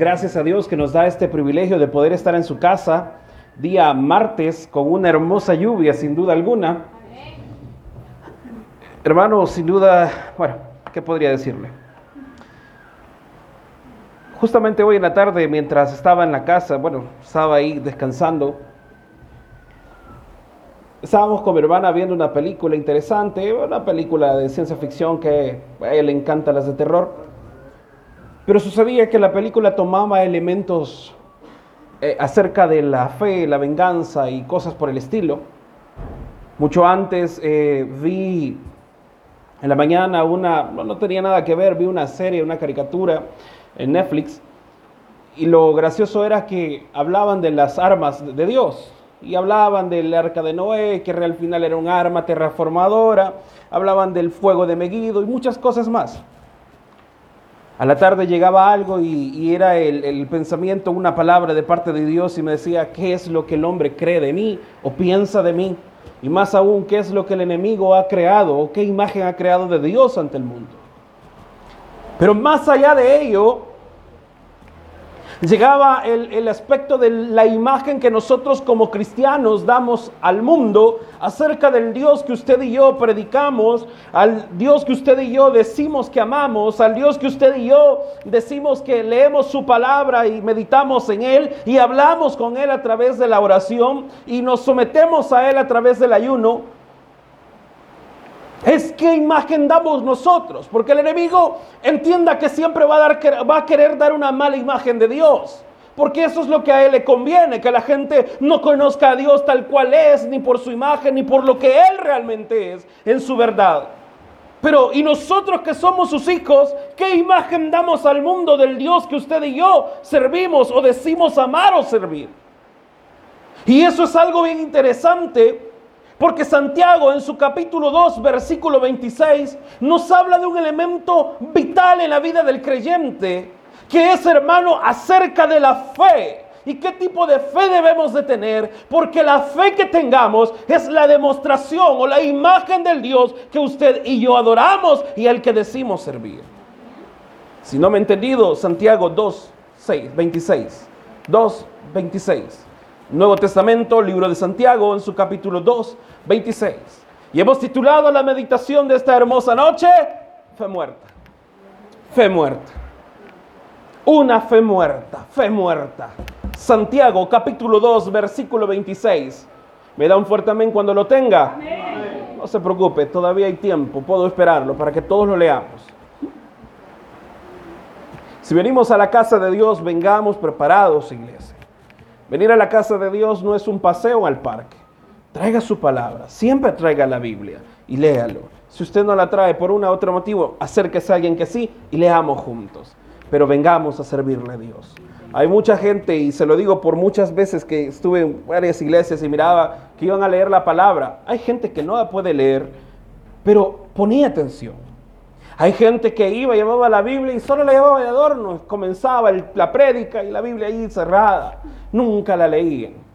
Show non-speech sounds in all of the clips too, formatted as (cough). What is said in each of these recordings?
Gracias a Dios que nos da este privilegio de poder estar en su casa día martes con una hermosa lluvia, sin duda alguna. Hermano, sin duda, bueno, ¿qué podría decirle? Justamente hoy en la tarde, mientras estaba en la casa, bueno, estaba ahí descansando, estábamos con mi hermana viendo una película interesante, una película de ciencia ficción que a ella le encanta las de terror. Pero sucedía que la película tomaba elementos eh, acerca de la fe, la venganza y cosas por el estilo. Mucho antes eh, vi en la mañana una, no, tenía nada que ver, vi una serie, una caricatura en Netflix y lo gracioso era que hablaban de las armas de Dios y hablaban del arca de Noé, que al final era un arma terraformadora, hablaban del fuego de Megido y muchas cosas más. A la tarde llegaba algo y, era el, pensamiento, una palabra de parte de Dios y me decía, ¿qué es lo que el hombre cree de mí o piensa de mí? Y más aún, ¿qué es lo que el enemigo ha creado o qué imagen ha creado de Dios ante el mundo? Pero más allá de ello, llegaba el, aspecto de la imagen que nosotros como cristianos damos al mundo acerca del Dios que usted y yo predicamos, al Dios que usted y yo decimos que amamos, al Dios que usted y yo decimos que leemos su palabra y meditamos en Él y hablamos con Él a través de la oración y nos sometemos a Él a través del ayuno es qué imagen damos nosotros, porque el enemigo entienda que siempre va a, va a querer dar una mala imagen de Dios. Porque eso es lo que a él le conviene, que la gente no conozca a Dios tal cual es, ni por su imagen, ni por lo que él realmente es en su verdad. Pero, ¿y nosotros que somos sus hijos, qué imagen damos al mundo del Dios que usted y yo servimos o decimos amar o servir? Y eso es algo bien interesante porque Santiago en su capítulo 2, versículo 26, nos habla de un elemento vital en la vida del creyente, que es, hermano, acerca de la fe. ¿Y qué tipo de fe debemos de tener? Porque la fe que tengamos es la demostración o la imagen del Dios que usted y yo adoramos y al que decimos servir. Si no me he entendido, Santiago 2, 6, 26. 2, 26. Nuevo Testamento, libro de Santiago, en su capítulo 2, 26. Y hemos titulado la meditación de esta hermosa noche, Fe muerta. Fe muerta. Una fe muerta, fe muerta. Santiago, capítulo 2, versículo 26. Me da un fuerte amén cuando lo tenga. No se preocupe, todavía hay tiempo, puedo esperarlo para que todos lo leamos. Si venimos a la casa de Dios, vengamos preparados, iglesia. Venir a la casa de Dios no es un paseo al parque. Traiga su palabra, siempre traiga la Biblia y léalo. Si usted no la trae por un u otro motivo, acérquese a alguien que sí y leamos juntos. Pero vengamos a servirle a Dios. Hay mucha gente, y se lo digo por muchas veces que estuve en varias iglesias y miraba que iban a leer la palabra. Hay gente que no la puede leer, pero ponía atención. Hay gente que iba, llevaba la Biblia y solo la llevaba de adorno. Comenzaba la prédica y la Biblia ahí cerrada. Nunca la leían.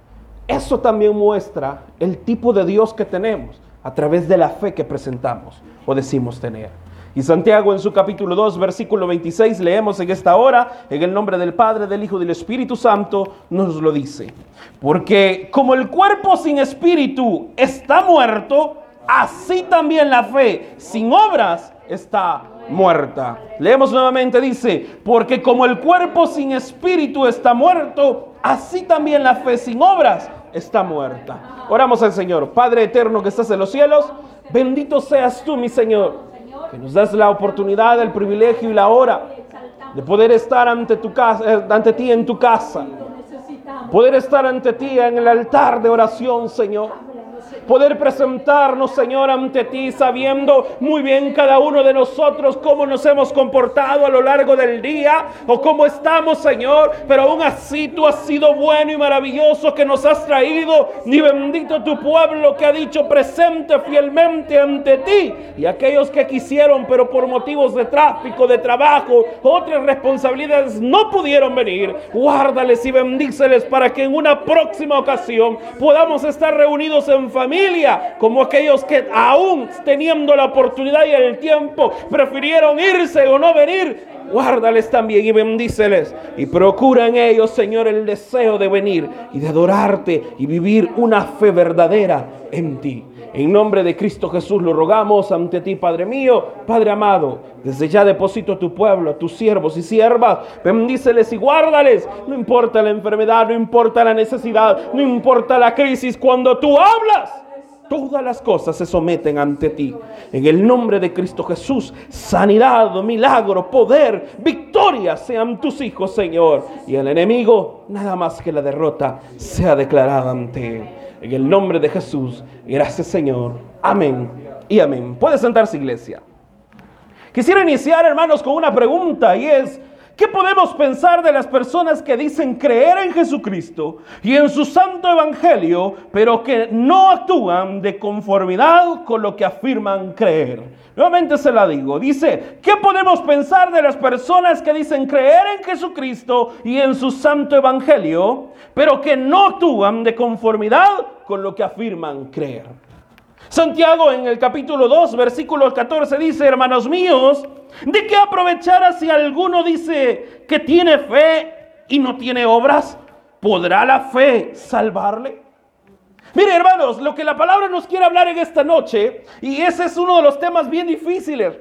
Eso también muestra el tipo de Dios que tenemos a través de la fe que presentamos o decimos tener. Y Santiago en su capítulo 2, versículo 26, leemos en esta hora, en el nombre del Padre, del Hijo y del Espíritu Santo, nos lo dice. Porque como el cuerpo sin espíritu está muerto, así también la fe sin obras está muerta. Leemos nuevamente, dice, porque como el cuerpo sin espíritu está muerto, así también la fe sin obras está muerta. Oramos al Señor. Padre eterno que estás en los cielos, bendito seas tú, mi Señor, que nos das la oportunidad, el privilegio y la hora de poder estar ante, tu casa, eh, ante ti en tu casa. Poder estar ante ti en el altar de oración, Señor poder presentarnos, Señor, ante ti, sabiendo muy bien cada uno de nosotros cómo nos hemos comportado a lo largo del día o cómo estamos, Señor. Pero aún así tú has sido bueno y maravilloso que nos has traído. Y bendito tu pueblo que ha dicho presente fielmente ante ti. Y aquellos que quisieron, pero por motivos de tráfico, de trabajo, otras responsabilidades no pudieron venir. Guárdales y bendíceles para que en una próxima ocasión podamos estar reunidos en familia como aquellos que aún teniendo la oportunidad y el tiempo prefirieron irse o no venir Guárdales también y bendíceles. Y procura en ellos, Señor, el deseo de venir y de adorarte y vivir una fe verdadera en ti. En nombre de Cristo Jesús lo rogamos ante ti, Padre mío, Padre amado. Desde ya deposito a tu pueblo, a tus siervos y siervas. Bendíceles y guárdales. No importa la enfermedad, no importa la necesidad, no importa la crisis. Cuando tú hablas, todas las cosas se someten ante ti. En el nombre de Cristo Jesús, sanidad, milagro, poder, victoria sean tus hijos, Señor. Y el enemigo, nada más que la derrota, sea declarada ante él. En el nombre de Jesús, gracias Señor. Amén y amén. Puede sentarse iglesia. Quisiera iniciar, hermanos, con una pregunta y es, ¿qué podemos pensar de las personas que dicen creer en Jesucristo y en su santo evangelio, pero que no actúan de conformidad con lo que afirman creer? Nuevamente se la digo. Dice, ¿qué podemos pensar de las personas que dicen creer en Jesucristo y en su santo evangelio, pero que no actúan de conformidad con lo que afirman creer? Santiago en el capítulo 2, versículo 14 dice, hermanos míos, ¿de qué aprovechar si alguno dice que tiene fe y no tiene obras? ¿Podrá la fe salvarle? Mire, hermanos, lo que la palabra nos quiere hablar en esta noche, y ese es uno de los temas bien difíciles,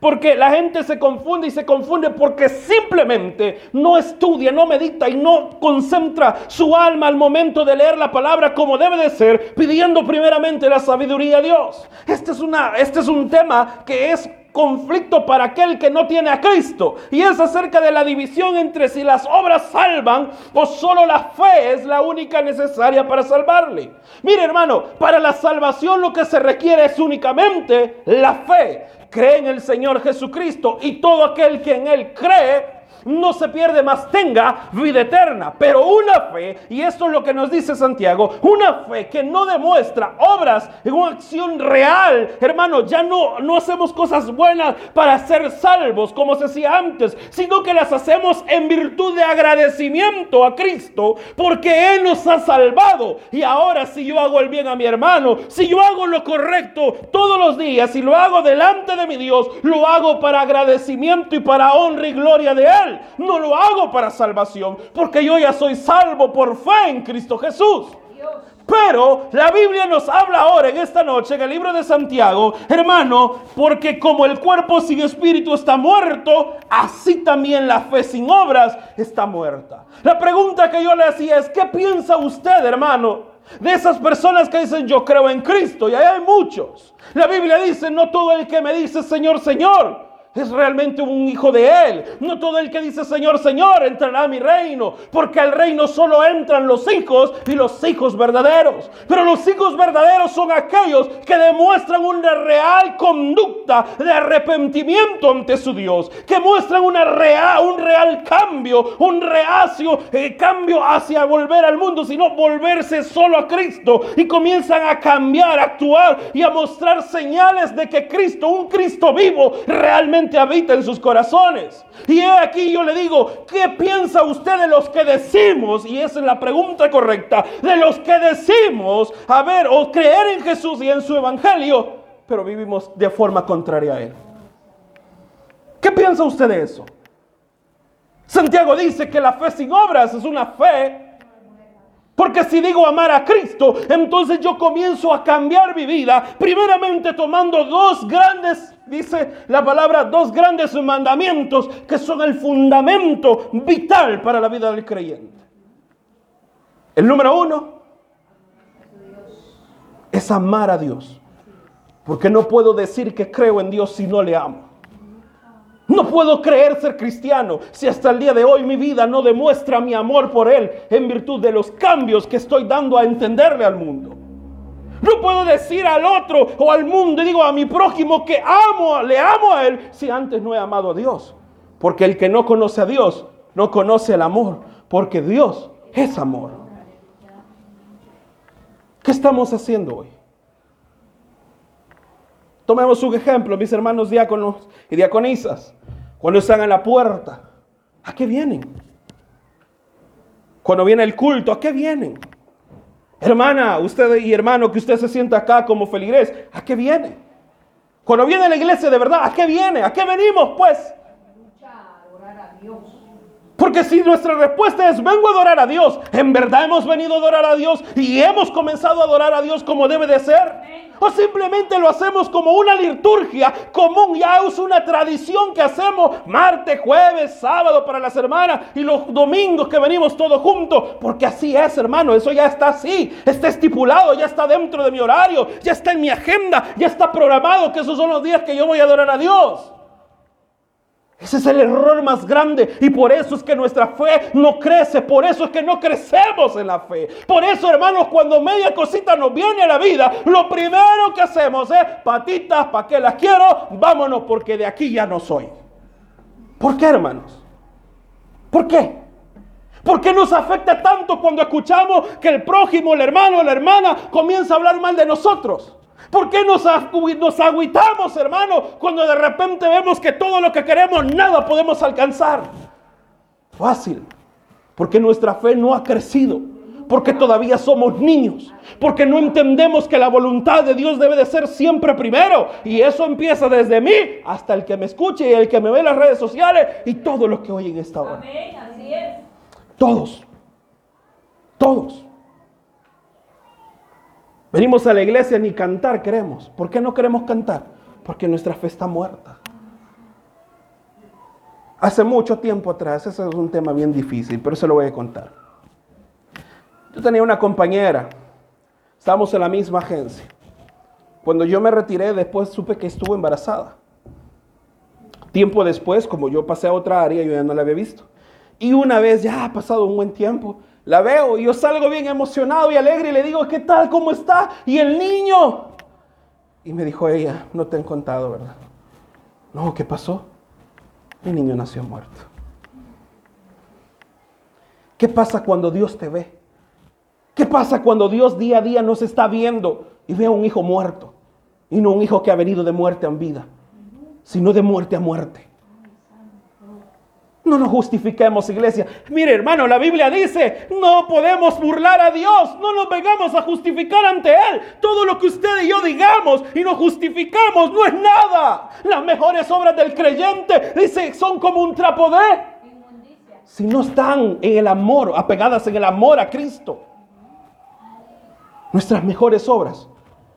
porque la gente se confunde y se confunde porque simplemente no estudia, no medita y no concentra su alma al momento de leer la palabra como debe de ser, pidiendo primeramente la sabiduría de Dios. Este es, una, este es un tema que es conflicto para aquel que no tiene a Cristo. Y es acerca de la división entre si las obras salvan o solo la fe es la única necesaria para salvarle. Mire hermano, para la salvación lo que se requiere es únicamente la fe. Cree en el Señor Jesucristo y todo aquel que en Él cree no se pierde más, tenga vida eterna. Pero una fe, y esto es lo que nos dice Santiago, una fe que no demuestra obras en una acción real, hermano, ya no, no hacemos cosas buenas para ser salvos, como se hacía antes, sino que las hacemos en virtud de agradecimiento a Cristo, porque Él nos ha salvado. Y ahora si yo hago el bien a mi hermano, si yo hago lo correcto todos los días, y lo hago delante de mi Dios, lo hago para agradecimiento y para honra y gloria de Él. No lo hago para salvación, porque yo ya soy salvo por fe en Cristo Jesús. Pero la Biblia nos habla ahora en esta noche, en el libro de Santiago, hermano, porque como el cuerpo sin espíritu está muerto, así también la fe sin obras está muerta. La pregunta que yo le hacía es, ¿qué piensa usted, hermano? De esas personas que dicen yo creo en Cristo, y ahí hay muchos. La Biblia dice, no todo el que me dice Señor, Señor, es realmente un hijo de Él. No todo el que dice Señor, Señor entrará a mi reino, porque al reino solo entran los hijos y los hijos verdaderos. Pero los hijos verdaderos son aquellos que demuestran una real conducta de arrepentimiento ante su Dios, que muestran una real, un real cambio, un reacio eh, cambio hacia volver al mundo, sino volverse solo a Cristo y comienzan a cambiar, a actuar y a mostrar señales de que Cristo, un Cristo vivo, realmente habita en sus corazones. Y aquí yo le digo, ¿qué piensa usted de los que decimos? Y esa es la pregunta correcta, de los que decimos, a ver, o creer en Jesús y en su evangelio, pero vivimos de forma contraria a él. ¿Qué piensa usted de eso? Santiago dice que la fe sin obras es una fe porque si digo amar a Cristo, entonces yo comienzo a cambiar mi vida, primeramente tomando dos grandes, dice la palabra, dos grandes mandamientos que son el fundamento vital para la vida del creyente. El número uno es amar a Dios. Porque no puedo decir que creo en Dios si no le amo. No puedo creer ser cristiano si hasta el día de hoy mi vida no demuestra mi amor por Él en virtud de los cambios que estoy dando a entenderle al mundo. No puedo decir al otro o al mundo, digo a mi prójimo que amo, le amo a Él si antes no he amado a Dios. Porque el que no conoce a Dios no conoce el amor, porque Dios es amor. ¿Qué estamos haciendo hoy? Tomemos un ejemplo, mis hermanos diáconos y diaconisas. Cuando están en la puerta, ¿a qué vienen? Cuando viene el culto, ¿a qué vienen? Hermana, usted y hermano, que usted se sienta acá como feligrés, ¿a qué viene? Cuando viene la iglesia de verdad, ¿a qué viene? ¿A qué venimos pues? Porque si nuestra respuesta es vengo a adorar a Dios, en verdad hemos venido a adorar a Dios y hemos comenzado a adorar a Dios como debe de ser. O simplemente lo hacemos como una liturgia común, ya es una tradición que hacemos martes, jueves, sábado para las hermanas y los domingos que venimos todos juntos. Porque así es, hermano, eso ya está así, está estipulado, ya está dentro de mi horario, ya está en mi agenda, ya está programado que esos son los días que yo voy a adorar a Dios. Ese es el error más grande y por eso es que nuestra fe no crece, por eso es que no crecemos en la fe. Por eso, hermanos, cuando media cosita nos viene a la vida, lo primero que hacemos es, patitas, ¿para qué las quiero? Vámonos porque de aquí ya no soy. ¿Por qué, hermanos? ¿Por qué? ¿Por qué nos afecta tanto cuando escuchamos que el prójimo, el hermano la hermana comienza a hablar mal de nosotros? ¿Por qué nos, nos agüitamos, hermano, cuando de repente vemos que todo lo que queremos, nada podemos alcanzar? Fácil, porque nuestra fe no ha crecido, porque todavía somos niños, porque no entendemos que la voluntad de Dios debe de ser siempre primero. Y eso empieza desde mí hasta el que me escuche y el que me ve en las redes sociales y todos los que oyen esta hora. Amén, así es. Todos, todos. Venimos a la iglesia ni cantar queremos. ¿Por qué no queremos cantar? Porque nuestra fe está muerta. Hace mucho tiempo atrás, ese es un tema bien difícil, pero se lo voy a contar. Yo tenía una compañera, estábamos en la misma agencia. Cuando yo me retiré, después supe que estuvo embarazada. Tiempo después, como yo pasé a otra área, yo ya no la había visto. Y una vez, ya ha pasado un buen tiempo, la veo y yo salgo bien emocionado y alegre y le digo, ¿qué tal? ¿Cómo está? Y el niño. Y me dijo ella, no te han contado, ¿verdad? No, ¿qué pasó? Mi niño nació muerto. ¿Qué pasa cuando Dios te ve? ¿Qué pasa cuando Dios día a día nos está viendo y ve a un hijo muerto? Y no un hijo que ha venido de muerte a vida, sino de muerte a muerte. No nos justifiquemos, iglesia. Mire, hermano, la Biblia dice, no podemos burlar a Dios, no nos vengamos a justificar ante Él. Todo lo que usted y yo digamos y nos justificamos no es nada. Las mejores obras del creyente, dice, son como un trapo de... Si no están en el amor, apegadas en el amor a Cristo. Nuestras mejores obras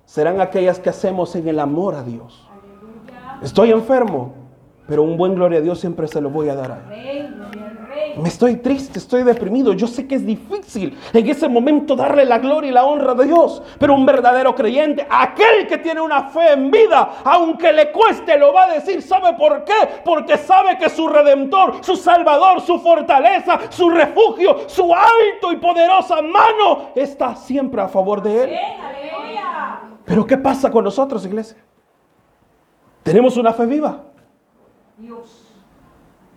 serán aquellas que hacemos en el amor a Dios. Estoy enfermo, pero un buen gloria a Dios siempre se lo voy a dar. Me estoy triste, estoy deprimido. Yo sé que es difícil en ese momento darle la gloria y la honra de Dios. Pero un verdadero creyente, aquel que tiene una fe en vida, aunque le cueste, lo va a decir. ¿Sabe por qué? Porque sabe que su redentor, su salvador, su fortaleza, su refugio, su alto y poderosa mano está siempre a favor de él. Pero ¿qué pasa con nosotros, iglesia? Tenemos una fe viva.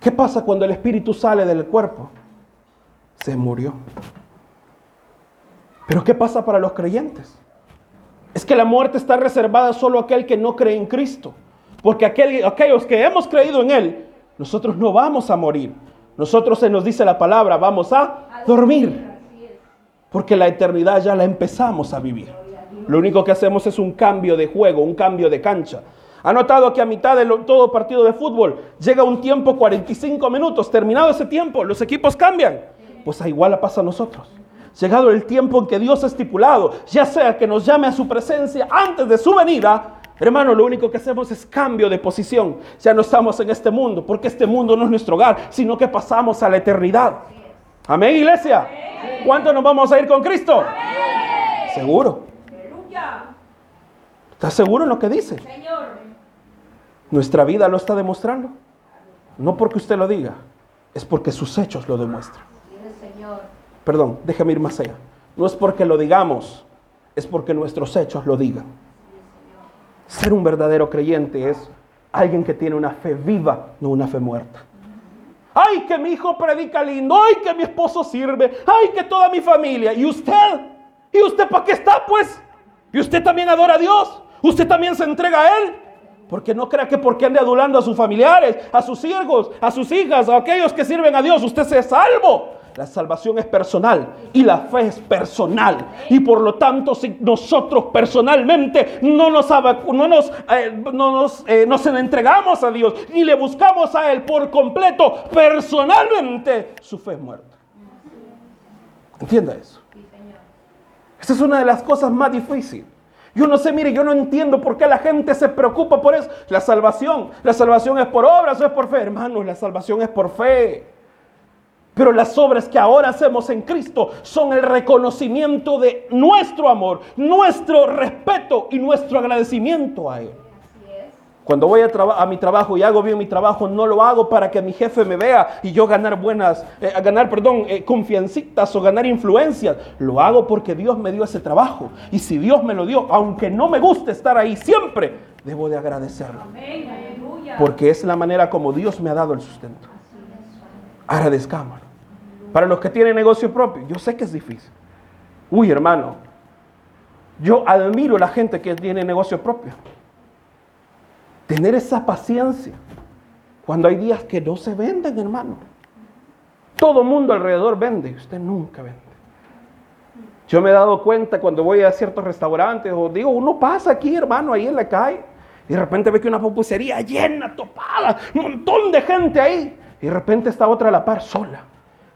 ¿Qué pasa cuando el espíritu sale del cuerpo? Se murió. Pero ¿qué pasa para los creyentes? Es que la muerte está reservada solo a aquel que no cree en Cristo. Porque aquellos que hemos creído en Él, nosotros no vamos a morir. Nosotros se nos dice la palabra, vamos a dormir. Porque la eternidad ya la empezamos a vivir. Lo único que hacemos es un cambio de juego, un cambio de cancha. ¿Ha notado que a mitad de todo partido de fútbol llega un tiempo 45 minutos? Terminado ese tiempo, los equipos cambian. Pues a igual pasa a nosotros. Llegado el tiempo en que Dios ha estipulado, ya sea que nos llame a su presencia antes de su venida, hermano, lo único que hacemos es cambio de posición. Ya no estamos en este mundo, porque este mundo no es nuestro hogar, sino que pasamos a la eternidad. Amén, iglesia. ¿Cuánto nos vamos a ir con Cristo? Seguro. ¿Estás seguro en lo que dice? Señor. Nuestra vida lo está demostrando. No porque usted lo diga, es porque sus hechos lo demuestran. Perdón, déjame ir más allá. No es porque lo digamos, es porque nuestros hechos lo digan. Ser un verdadero creyente es alguien que tiene una fe viva, no una fe muerta. Ay, que mi hijo predica lindo, ay, que mi esposo sirve, ay, que toda mi familia. ¿Y usted? ¿Y usted para qué está, pues? ¿Y usted también adora a Dios? ¿Usted también se entrega a Él? Porque no crea que porque ande adulando a sus familiares, a sus hijos, a sus hijas, a aquellos que sirven a Dios, usted sea salvo. La salvación es personal y la fe es personal. Y por lo tanto, si nosotros personalmente no nos, no nos, eh, no nos, eh, nos entregamos a Dios ni le buscamos a Él por completo, personalmente, su fe es muerta. Entienda eso. Esa es una de las cosas más difíciles. Yo no sé, mire, yo no entiendo por qué la gente se preocupa por eso. La salvación, la salvación es por obras o es por fe. Hermanos, la salvación es por fe. Pero las obras que ahora hacemos en Cristo son el reconocimiento de nuestro amor, nuestro respeto y nuestro agradecimiento a Él. Cuando voy a, a, mi trabajo y hago bien mi trabajo, no lo hago para que mi jefe me vea y yo ganar buenas, eh, ganar, perdón, eh, confiancitas o ganar influencias. Lo hago porque Dios me dio ese trabajo. Y si Dios me lo dio, aunque no me guste estar ahí siempre, debo de agradecerlo. Porque es la manera como Dios me ha dado el sustento. Agradezcámoslo. Para los que tienen negocio propio, yo sé que es difícil. Uy, hermano, yo admiro a la gente que tiene negocio propio. Tener esa paciencia. Cuando hay días que no se venden, hermano. Todo mundo alrededor vende, usted nunca vende. Yo me he dado cuenta cuando voy a ciertos restaurantes o digo, uno pasa aquí, hermano, ahí en la calle, y de repente ve que una pupusería llena, topada, un montón de gente ahí, y de repente está otra a la par, sola,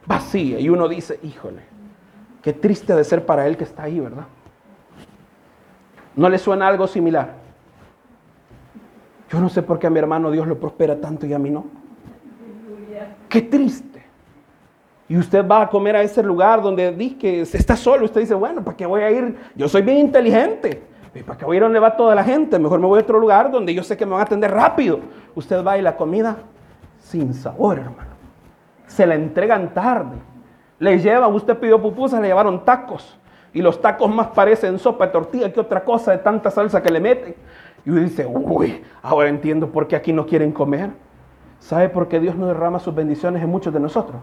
vacía, y uno dice, híjole, qué triste de ser para él que está ahí, ¿verdad? ¿No le suena algo similar? Yo no sé por qué a mi hermano Dios lo prospera tanto y a mí no. Qué triste. Y usted va a comer a ese lugar donde dice que está solo. Usted dice, bueno, ¿para qué voy a ir? Yo soy bien inteligente. ¿Para qué voy a ir donde va toda la gente? Mejor me voy a otro lugar donde yo sé que me van a atender rápido. Usted va y la comida sin sabor, hermano. Se la entregan tarde. Le llevan, usted pidió pupusas, le llevaron tacos. Y los tacos más parecen sopa de tortilla que otra cosa de tanta salsa que le meten. Y uno dice, uy, ahora entiendo por qué aquí no quieren comer. ¿Sabe por qué Dios no derrama sus bendiciones en muchos de nosotros?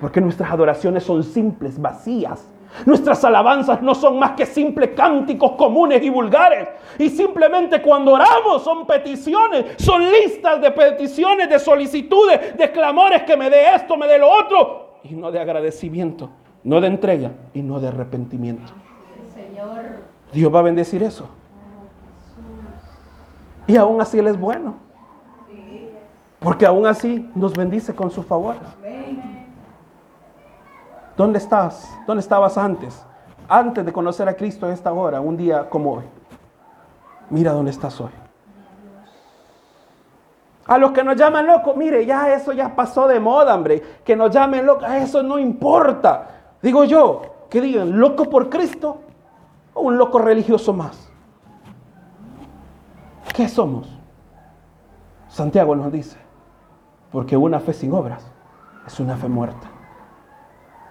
Porque nuestras adoraciones son simples, vacías. Nuestras alabanzas no son más que simples cánticos comunes y vulgares. Y simplemente cuando oramos son peticiones, son listas de peticiones, de solicitudes, de clamores que me dé esto, me dé lo otro. Y no de agradecimiento, no de entrega y no de arrepentimiento. Dios va a bendecir eso. Y aún así Él es bueno. Porque aún así nos bendice con su favor. ¿Dónde estás? ¿Dónde estabas antes? Antes de conocer a Cristo en esta hora, un día como hoy. Mira dónde estás hoy. A los que nos llaman locos, mire, ya eso ya pasó de moda, hombre. Que nos llamen locos, eso no importa. Digo yo, que digan, loco por Cristo o un loco religioso más. ¿Qué somos? Santiago nos dice, porque una fe sin obras es una fe muerta.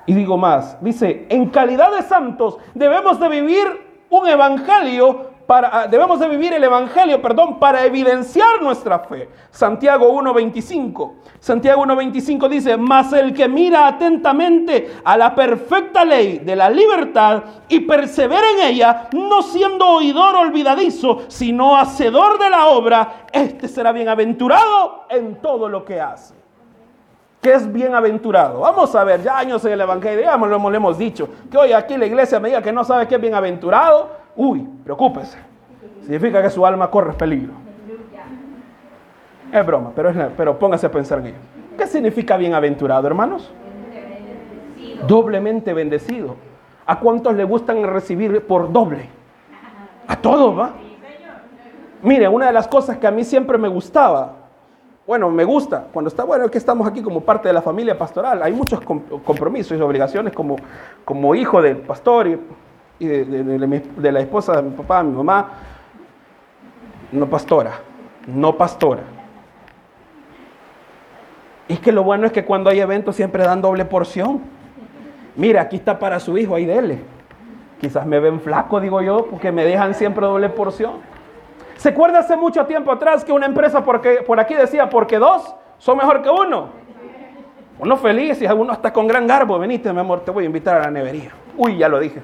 Y digo más, dice, en calidad de santos debemos de vivir un evangelio ah, debemos de vivir el Evangelio, perdón, para evidenciar nuestra fe. Santiago 1.25. Santiago 1.25 dice, mas el que mira atentamente a la perfecta ley de la libertad y persevera en ella, no siendo oidor olvidadizo, sino hacedor de la obra, este será bienaventurado en todo lo que hace. ¿Qué es bienaventurado? Vamos a ver, ya años en el Evangelio, ya hemos dicho, que hoy aquí la iglesia me diga que no sabe qué es bienaventurado uy, preocúpese. Significa que su alma corre peligro. Es broma, pero, pero póngase a pensar en ello. ¿Qué significa bienaventurado, hermanos? Doblemente bendecido. ¿A cuántos le gustan recibir por doble? A todos, ¿va? Mire, una de las cosas que a mí siempre me gustaba, bueno, me gusta, cuando está, bueno, es que estamos aquí como parte de la familia pastoral, hay muchos compromisos y obligaciones como, como hijo del pastor y de, la esposa de mi papá, mi mamá, no pastora, no pastora. Y es que lo bueno es que cuando hay eventos siempre dan doble porción. Mira, aquí está para su hijo, ahí dele. Quizás me ven flaco, digo yo, porque me dejan siempre doble porción. ¿Se acuerda hace mucho tiempo atrás que una empresa porque, por aquí decía, porque dos son mejor que uno? Uno feliz y alguno hasta con gran garbo. Veniste, mi amor, te voy a invitar a la nevería. Uy, ya lo dije.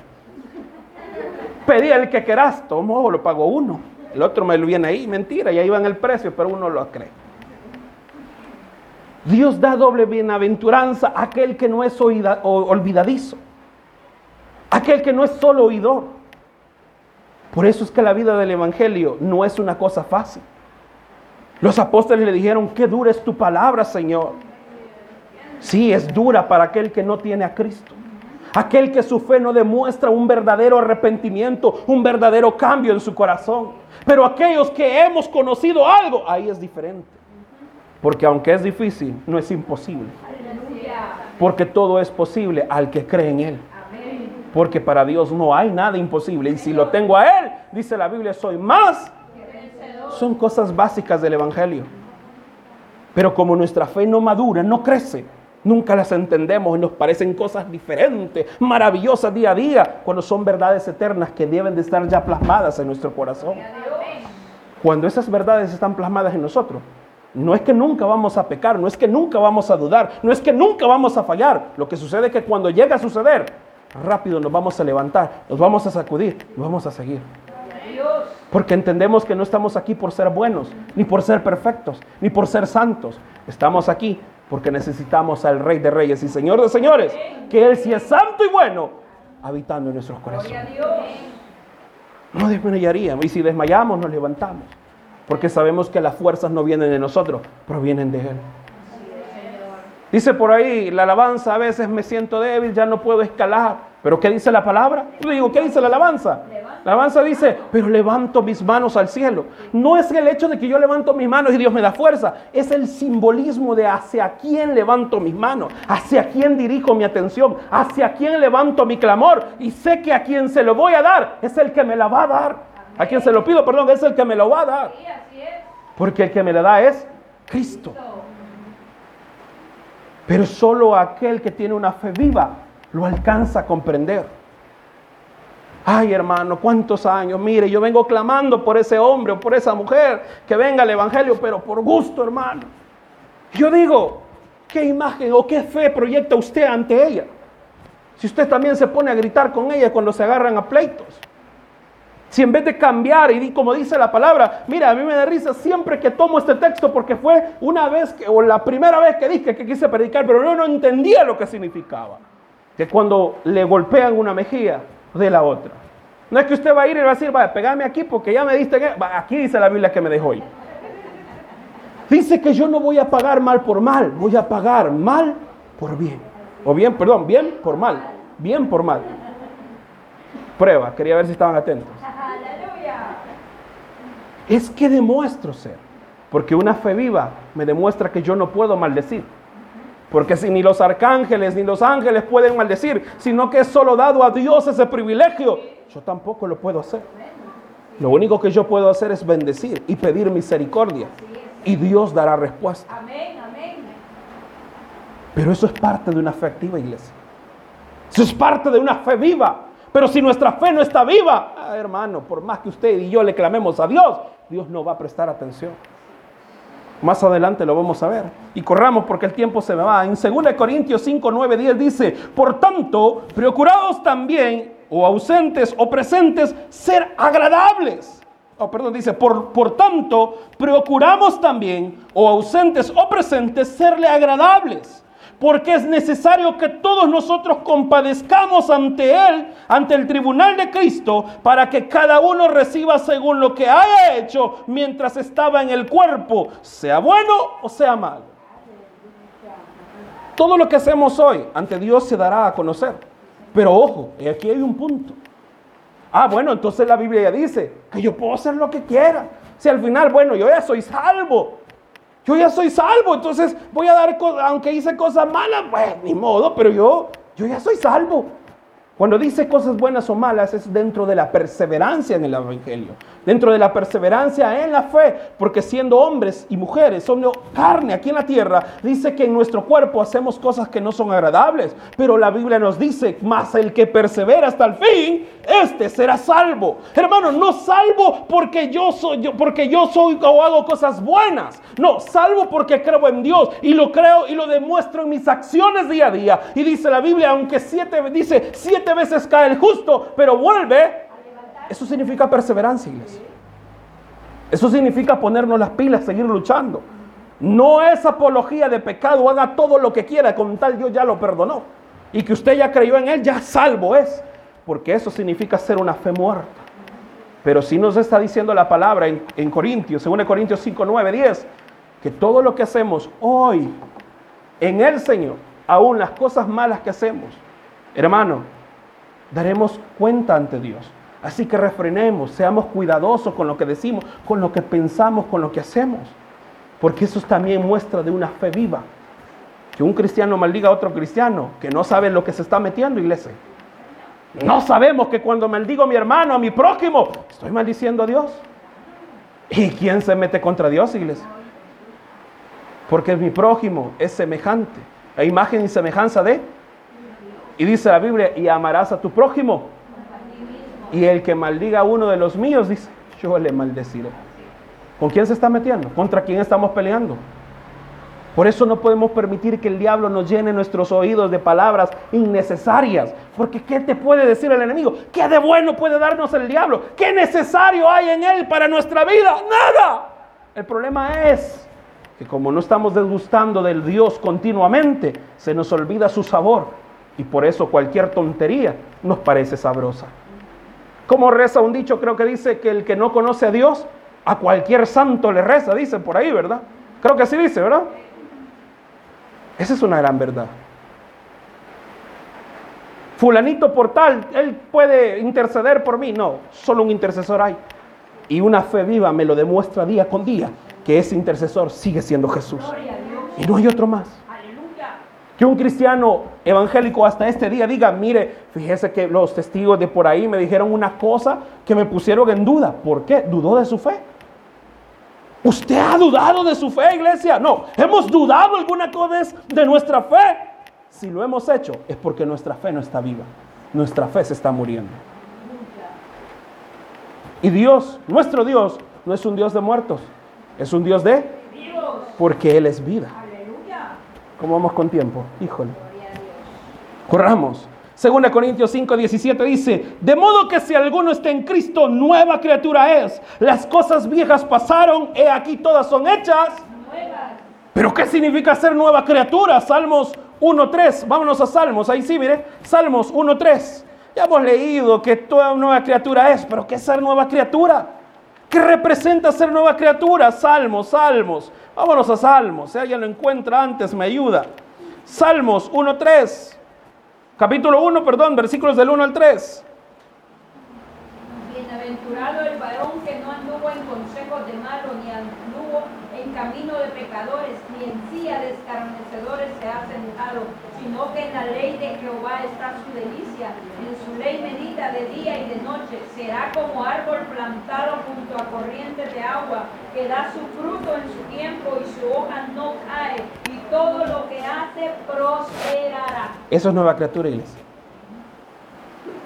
Pedí el que querás, tomo, lo pago uno. El otro me lo viene ahí, mentira, ya iba en el precio, pero uno lo cree. Dios da doble bienaventuranza a aquel que no es olvidadizo, aquel que no es solo oidor. Por eso es que la vida del Evangelio no es una cosa fácil. Los apóstoles le dijeron, qué dura es tu palabra, Señor. Sí, es dura para aquel que no tiene a Cristo. Aquel que su fe no demuestra un verdadero arrepentimiento, un verdadero cambio en su corazón. Pero aquellos que hemos conocido algo, ahí es diferente. Porque aunque es difícil, no es imposible. Porque todo es posible al que cree en Él. Porque para Dios no hay nada imposible. Y si lo tengo a Él, dice la Biblia, soy más. Son cosas básicas del Evangelio. Pero como nuestra fe no madura, no crece, nunca las entendemos y nos parecen cosas diferentes, maravillosas día a día, cuando son verdades eternas que deben de estar ya plasmadas en nuestro corazón. Cuando esas verdades están plasmadas en nosotros, no es que nunca vamos a pecar, no es que nunca vamos a dudar, no es que nunca vamos a fallar. Lo que sucede es que cuando llega a suceder, rápido nos vamos a levantar, nos vamos a sacudir y vamos a seguir. Porque entendemos que no estamos aquí por ser buenos, ni por ser perfectos, ni por ser santos. Estamos aquí porque necesitamos al Rey de Reyes y Señor de Señores, que Él sí es santo y bueno, habitando en nuestros corazones. No desmayaríamos. Y si desmayamos, nos levantamos. Porque sabemos que las fuerzas no vienen de nosotros, provienen de Él. Dice por ahí, la alabanza a veces me siento débil, ya no puedo escalar. Pero ¿qué dice la palabra? Yo digo, ¿qué dice la alabanza? La alabanza dice, pero levanto mis manos al cielo. No es el hecho de que yo levanto mis manos y Dios me da fuerza, es el simbolismo de hacia quién levanto mis manos, hacia quién dirijo mi atención, hacia quién levanto mi clamor. Y sé que a quien se lo voy a dar es el que me la va a dar. A quien se lo pido, perdón, es el que me lo va a dar. Porque el que me la da es Cristo. Pero solo aquel que tiene una fe viva lo alcanza a comprender. Ay, hermano, cuántos años. Mire, yo vengo clamando por ese hombre o por esa mujer que venga al Evangelio, pero por gusto, hermano. Yo digo, ¿qué imagen o qué fe proyecta usted ante ella? Si usted también se pone a gritar con ella cuando se agarran a pleitos. Si en vez de cambiar y como dice la palabra, mira, a mí me da risa siempre que tomo este texto porque fue una vez que, o la primera vez que dije que quise predicar, pero yo no entendía lo que significaba que cuando le golpean una mejilla de la otra. No es que usted va a ir y va a decir, vaya, pegame aquí porque ya me diste que... Aquí dice la Biblia que me dejó ir. Dice que yo no voy a pagar mal por mal, voy a pagar mal por bien. O bien, perdón, bien por mal. Bien por mal. Prueba, quería ver si estaban atentos. Es que demuestro ser. Porque una fe viva me demuestra que yo no puedo maldecir. Porque si ni los arcángeles ni los ángeles pueden maldecir, sino que es solo dado a Dios ese privilegio, yo tampoco lo puedo hacer. Lo único que yo puedo hacer es bendecir y pedir misericordia. Y Dios dará respuesta. Pero eso es parte de una fe activa, iglesia. Eso es parte de una fe viva. Pero si nuestra fe no está viva, ah, hermano, por más que usted y yo le clamemos a Dios, Dios no va a prestar atención. Más adelante lo vamos a ver. Y corramos porque el tiempo se me va. En 2 Corintios 5, 9, 10 dice, por tanto, procurados también, o ausentes o presentes, ser agradables. Oh, perdón, dice, por, por tanto, procuramos también, o ausentes o presentes, serle agradables porque es necesario que todos nosotros compadezcamos ante Él, ante el tribunal de Cristo, para que cada uno reciba según lo que haya hecho mientras estaba en el cuerpo, sea bueno o sea malo. Todo lo que hacemos hoy ante Dios se dará a conocer. Pero ojo, aquí hay un punto. Ah, bueno, entonces la Biblia ya dice que yo puedo hacer lo que quiera. Si al final, bueno, yo ya soy salvo. Yo ya soy salvo, entonces voy a dar, aunque hice cosas malas, pues ni modo, pero yo, yo ya soy salvo. Cuando dice cosas buenas o malas es dentro de la perseverancia en el Evangelio, dentro de la perseverancia en la fe, porque siendo hombres y mujeres, somos carne aquí en la tierra, dice que en nuestro cuerpo hacemos cosas que no son agradables, pero la Biblia nos dice, más el que persevera hasta el fin, este será salvo. Hermano, no salvo porque yo soy yo, porque yo soy o hago cosas buenas. No, salvo porque creo en Dios y lo creo y lo demuestro en mis acciones día a día. Y dice la Biblia, aunque siete dice siete veces cae el justo, pero vuelve. Eso significa perseverancia, iglesia. Eso significa ponernos las pilas, seguir luchando. No es apología de pecado, haga todo lo que quiera, con tal Dios ya lo perdonó. Y que usted ya creyó en Él, ya salvo es. Porque eso significa ser una fe muerta. Pero si nos está diciendo la palabra en, en Corintios, según Corintios 5, 9, 10, que todo lo que hacemos hoy en el Señor, aún las cosas malas que hacemos, hermano, daremos cuenta ante Dios. Así que refrenemos, seamos cuidadosos con lo que decimos, con lo que pensamos, con lo que hacemos. Porque eso también muestra de una fe viva. Que un cristiano maldiga a otro cristiano, que no sabe lo que se está metiendo, iglesia. No sabemos que cuando maldigo a mi hermano, a mi prójimo, estoy maldiciendo a Dios. ¿Y quién se mete contra Dios, iglesia? Porque mi prójimo es semejante, a imagen y semejanza de. Y dice la Biblia, y amarás a tu prójimo. Y el que maldiga a uno de los míos, dice, yo le maldeciré. ¿Con quién se está metiendo? ¿Contra quién estamos peleando? Por eso no podemos permitir que el diablo nos llene nuestros oídos de palabras innecesarias. Porque ¿qué te puede decir el enemigo? ¿Qué de bueno puede darnos el diablo? ¿Qué necesario hay en él para nuestra vida? Nada. El problema es que como no estamos desgustando del Dios continuamente, se nos olvida su sabor. Y por eso cualquier tontería nos parece sabrosa. Como reza un dicho, creo que dice que el que no conoce a Dios a cualquier santo le reza, dice por ahí, ¿verdad? Creo que así dice, ¿verdad? Esa es una gran verdad. Fulanito por tal, él puede interceder por mí. No, solo un intercesor hay. Y una fe viva me lo demuestra día con día que ese intercesor sigue siendo Jesús. Y no hay otro más. Que un cristiano evangélico hasta este día diga, mire, fíjese que los testigos de por ahí me dijeron una cosa que me pusieron en duda. ¿Por qué? Dudó de su fe. ¿Usted ha dudado de su fe, iglesia? No, hemos dudado alguna cosa de nuestra fe. Si lo hemos hecho es porque nuestra fe no está viva. Nuestra fe se está muriendo. Y Dios, nuestro Dios, no es un Dios de muertos, es un Dios de. Porque Él es vida. ¿Cómo vamos con tiempo? Híjole. Corramos. Segunda Corintios 5, 17 dice, de modo que si alguno está en Cristo, nueva criatura es. Las cosas viejas pasaron, he aquí todas son hechas. Pero ¿qué significa ser nueva criatura? Salmos 1.3, vámonos a Salmos, ahí sí, mire, Salmos 1.3. Ya hemos leído que toda nueva criatura es, pero ¿qué es ser nueva criatura? ¿Qué representa ser nueva criatura? Salmos, Salmos. Vámonos a Salmos, si alguien lo encuentra antes, me ayuda. Salmos 1.3. Capítulo 1, perdón, versículos del 1 al 3. Bienaventurado el varón que no anduvo en consejo de malo, ni anduvo en camino de pecadores, silla de escarnecedores se ha sentado, sino que en la ley de Jehová está su delicia, en su ley medita de día y de noche. Será como árbol plantado junto a corrientes de agua, que da su fruto en su tiempo y su hoja no cae, y todo lo que hace prosperará. Eso es nueva criatura, iglesia.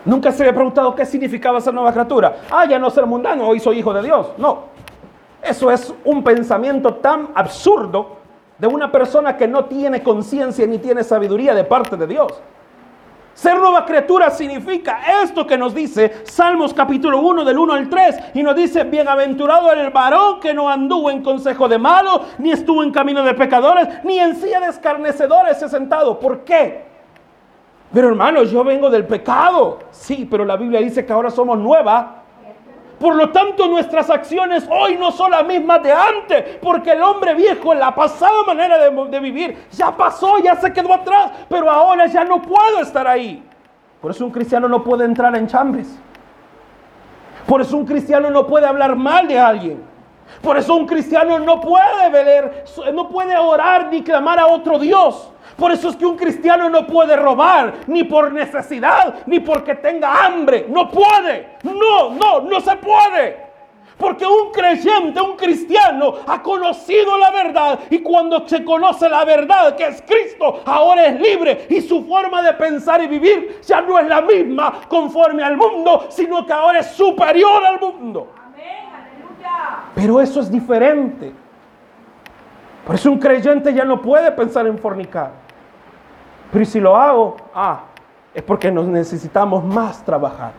Nunca se había preguntado qué significaba ser nueva criatura. Ah, ya no ser mundano, hoy soy hijo de Dios. No. Eso es un pensamiento tan absurdo de una persona que no tiene conciencia ni tiene sabiduría de parte de Dios. Ser nueva criatura significa esto que nos dice Salmos capítulo 1 del 1 al 3 y nos dice, bienaventurado el varón que no anduvo en consejo de malo, ni estuvo en camino de pecadores, ni en silla de escarnecedores se sentado. ¿Por qué? Pero hermanos, yo vengo del pecado. Sí, pero la Biblia dice que ahora somos nueva por lo tanto, nuestras acciones hoy no son las mismas de antes, porque el hombre viejo, la pasada manera de, vivir, ya pasó, ya se quedó atrás, pero ahora ya no puedo estar ahí. Por eso un cristiano no puede entrar en chambres. Por eso un cristiano no puede hablar mal de alguien. Por eso un cristiano no puede ver, no puede orar ni clamar a otro Dios. Por eso es que un cristiano no puede robar, ni por necesidad, ni porque tenga hambre. No puede. No, no, no se puede. Porque un creyente, un cristiano, ha conocido la verdad. Y cuando se conoce la verdad, que es Cristo, ahora es libre. Y su forma de pensar y vivir ya no es la misma conforme al mundo, sino que ahora es superior al mundo. Pero eso es diferente. Por eso un creyente ya no puede pensar en fornicar. Pero si lo hago, ah, es porque nos necesitamos más trabajar.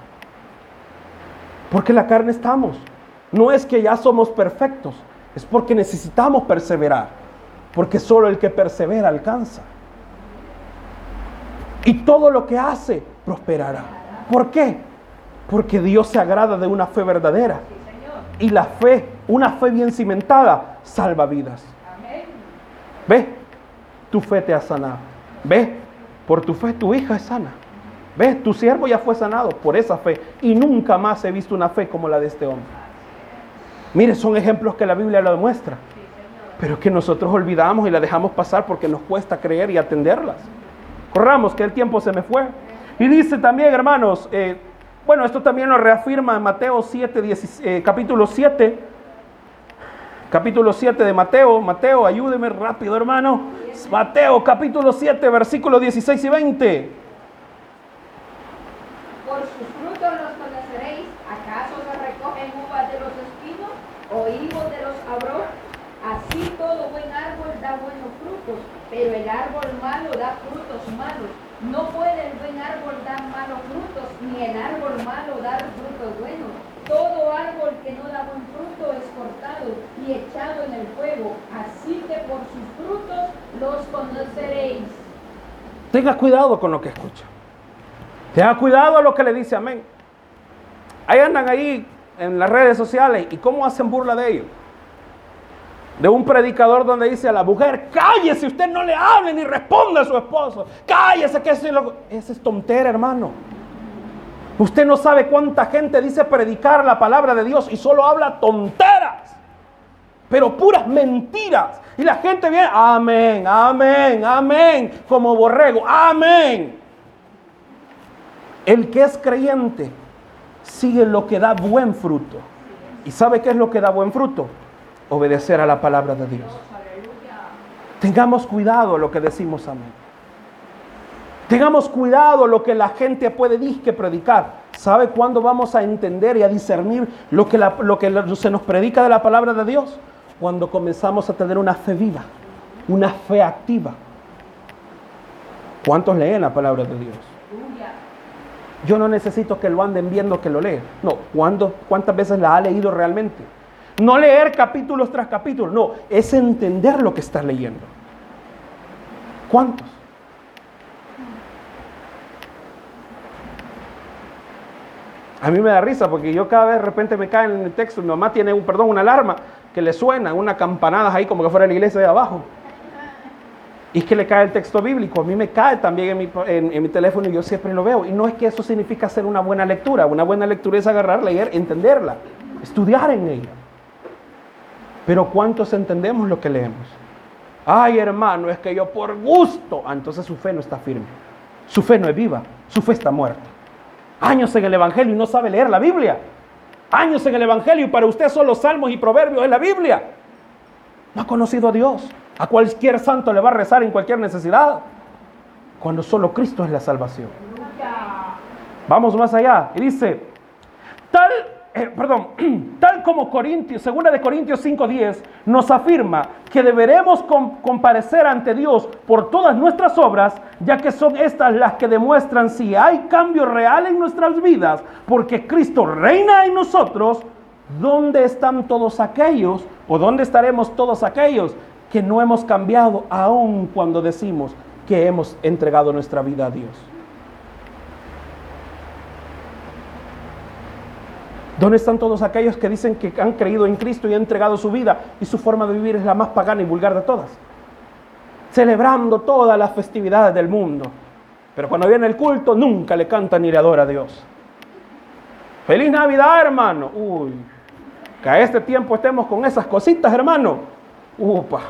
Porque la carne estamos. No es que ya somos perfectos, es porque necesitamos perseverar. porque solo el que persevera alcanza. Y todo lo que hace prosperará. ¿Por qué? Porque Dios se agrada de una fe verdadera. Y la fe, una fe bien cimentada, salva vidas. Ve, tu fe te ha sanado. Ve, por tu fe tu hija es sana. Ve, tu siervo ya fue sanado por esa fe. Y nunca más he visto una fe como la de este hombre. Mire, son ejemplos que la Biblia lo demuestra. Pero que nosotros olvidamos y la dejamos pasar porque nos cuesta creer y atenderlas. Corramos, que el tiempo se me fue. Y dice también, hermanos, eh, bueno, esto también lo reafirma Mateo 7, eh, capítulo 7, capítulo 7 de Mateo. Mateo, ayúdeme rápido, hermano. Mateo, capítulo 7, versículos 16 y 20. Por sus frutos los conoceréis. ¿Acaso se recogen uvas de los espinos o higos de los abros? Así todo buen árbol da buenos frutos, pero el árbol malo da frutos malos. No puede el buen árbol dar malos frutos, ni el árbol malo dar frutos buenos. Todo árbol que no da buen fruto es cortado y echado en el fuego. Así que por sus frutos los conoceréis. Tenga cuidado con lo que escucha. Tenga cuidado a lo que le dice amén. Ahí andan ahí en las redes sociales y cómo hacen burla de ellos de un predicador donde dice a la mujer, cállese, usted no le hable ni responda a su esposo. Cállese, que es, lo... es tontera, hermano. Usted no sabe cuánta gente dice predicar la palabra de Dios y solo habla tonteras, pero puras mentiras. Y la gente viene, amén, amén, amén, como borrego, amén. El que es creyente sigue lo que da buen fruto. ¿Y sabe qué es lo que da buen fruto? obedecer a la palabra de Dios. Tengamos cuidado lo que decimos amén. Tengamos cuidado lo que la gente puede disque predicar. ¿Sabe cuándo vamos a entender y a discernir lo que, lo que se nos predica de la palabra de Dios? Cuando comenzamos a tener una fe viva, una fe activa. ¿Cuántos leen la palabra de Dios? Yo no necesito que lo anden viendo que lo lee. No, ¿cuántas veces la ha leído realmente? No leer capítulos tras capítulos, no, es entender lo que estás leyendo. ¿Cuántos? A mí me da risa porque yo cada vez de repente me cae en el texto, mi mamá tiene un, perdón, una alarma que le suena, una campanada ahí como que fuera la iglesia de abajo. Y es que le cae el texto bíblico. A mí me cae también en mi, en mi, teléfono y yo siempre lo veo. Y no es que eso significa hacer una buena lectura. Una buena lectura es agarrar, leer, entenderla, estudiar en ella. Pero ¿cuántos entendemos lo que leemos? Ay, hermano, es que yo por gusto. Ah, entonces su fe no está firme. Su fe no es viva. Su fe está muerta. Años en el Evangelio y no sabe leer la Biblia. Años en el Evangelio y para usted son los salmos y proverbios en la Biblia. No ha conocido a Dios. A cualquier santo le va a rezar en cualquier necesidad. Cuando solo Cristo es la salvación. Vamos más allá. Y dice, tal eh, perdón, (clears throat) tal como Corintios, segunda de Corintios 5:10 nos afirma que deberemos comparecer ante Dios por todas nuestras obras, ya que son estas las que demuestran si hay cambio real en nuestras vidas, porque Cristo reina en nosotros, ¿dónde están todos aquellos o dónde estaremos todos aquellos que no hemos cambiado aún cuando decimos que hemos entregado nuestra vida a Dios? ¿Dónde están todos aquellos que dicen que han creído en Cristo y han entregado su vida y su forma de vivir es la más pagana y vulgar de todas? Celebrando todas las festividades del mundo. Pero cuando viene el culto nunca le canta ni le adora a Dios. Feliz Navidad, hermano. Uy, que a este tiempo estemos con esas cositas, hermano. Upa,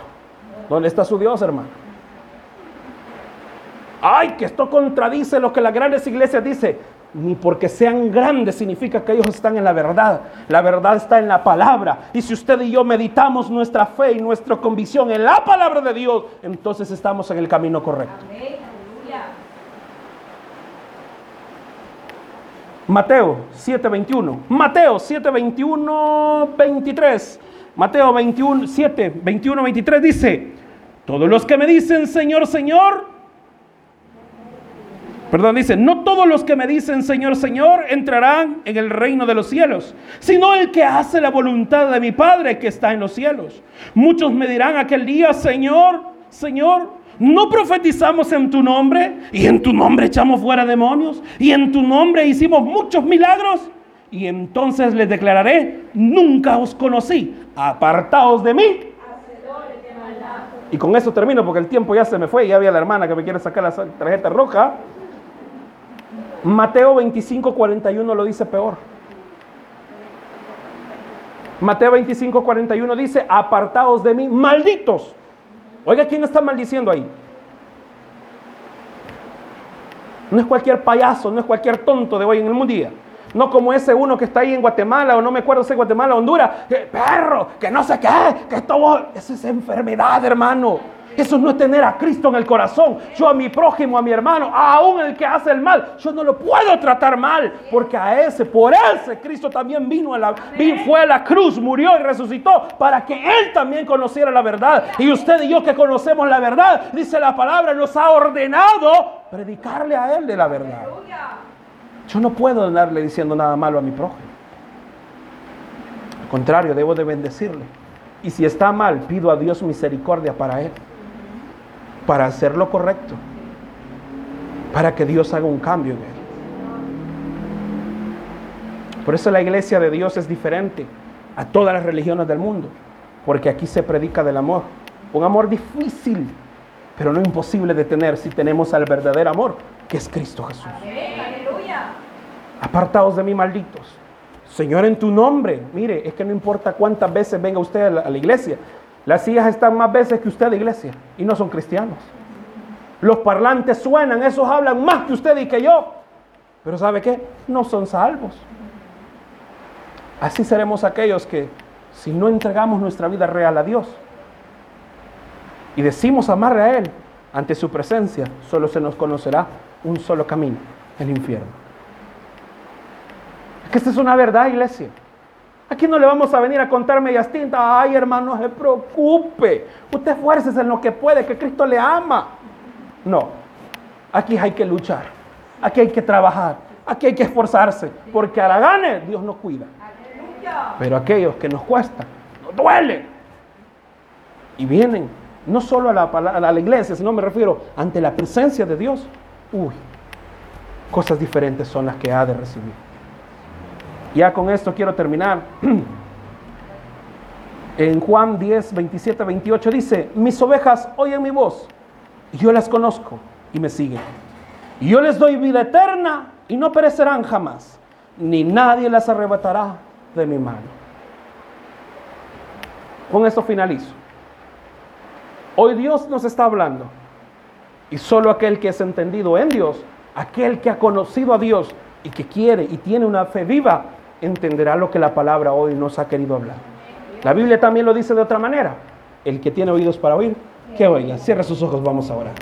¿dónde está su Dios, hermano? Ay, que esto contradice lo que las grandes iglesias dicen ni porque sean grandes significa que ellos están en la verdad. La verdad está en la palabra. Y si usted y yo meditamos nuestra fe y nuestra convicción en la palabra de Dios, entonces estamos en el camino correcto. Mateo 7:21. Mateo 7:21, 23. Mateo 21, 7, 21, 23 dice, todos los que me dicen Señor, Señor, Perdón, dice, no todos los que me dicen Señor, Señor entrarán en el reino de los cielos, sino el que hace la voluntad de mi Padre que está en los cielos. Muchos me dirán aquel día, Señor, Señor, ¿no profetizamos en tu nombre? Y en tu nombre echamos fuera demonios. Y en tu nombre hicimos muchos milagros. Y entonces les declararé, nunca os conocí, apartaos de mí. Y con eso termino porque el tiempo ya se me fue ya había la hermana que me quiere sacar la tarjeta roja. Mateo 25, 41 lo dice peor. Mateo 25, 41 dice, apartaos de mí, malditos. Oiga, ¿quién está maldiciendo ahí? No es cualquier payaso, no es cualquier tonto de hoy en el día. No como ese uno que está ahí en Guatemala, o no me acuerdo si Guatemala, Honduras, que perro, que no sé qué, que esto, eso es enfermedad, hermano. Eso no es tener a Cristo en el corazón. Yo a mi prójimo, a mi hermano, aún el que hace el mal, yo no lo puedo tratar mal, porque a ese, por ese, Cristo también vino a la, fue a la cruz, murió y resucitó para que él también conociera la verdad. Y usted y yo que conocemos la verdad, dice la palabra, nos ha ordenado predicarle a él de la verdad. Yo no puedo andarle diciendo nada malo a mi prójimo. Al contrario, debo de bendecirle. Y si está mal, pido a Dios misericordia para él para hacer lo correcto, para que Dios haga un cambio en él. Por eso la iglesia de Dios es diferente a todas las religiones del mundo, porque aquí se predica del amor, un amor difícil, pero no imposible de tener si tenemos al verdadero amor, que es Cristo Jesús. Apartados de mí, malditos. Señor, en tu nombre, mire, es que no importa cuántas veces venga usted a la iglesia, las hijas están más veces que usted iglesia y no son cristianos. Los parlantes suenan, esos hablan más que usted y que yo. Pero ¿sabe qué? No son salvos. Así seremos aquellos que si no entregamos nuestra vida real a Dios y decimos amarle a Él ante su presencia, solo se nos conocerá un solo camino, el infierno. Es que esta es una verdad, iglesia. Aquí no le vamos a venir a contar medias tintas. Ay, hermano, no se preocupe. Usted esfuércese en lo que puede, que Cristo le ama. No. Aquí hay que luchar. Aquí hay que trabajar. Aquí hay que esforzarse. Porque a la gane Dios nos cuida. Pero aquellos que nos cuesta, nos duele. Y vienen no solo a la, a la iglesia, sino me refiero ante la presencia de Dios. Uy, cosas diferentes son las que ha de recibir. Ya con esto quiero terminar. (clears throat) En Juan 10, 27, 28 dice, mis ovejas oyen mi voz, y yo las conozco y me siguen. Y yo les doy vida eterna y no perecerán jamás, ni nadie las arrebatará de mi mano. Con esto finalizo. Hoy Dios nos está hablando. Y solo aquel que es entendido en Dios, aquel que ha conocido a Dios y que quiere y tiene una fe viva, entenderá lo que la palabra hoy nos ha querido hablar. La Biblia también lo dice de otra manera. El que tiene oídos para oír, que oiga. Cierra sus ojos, vamos a orar.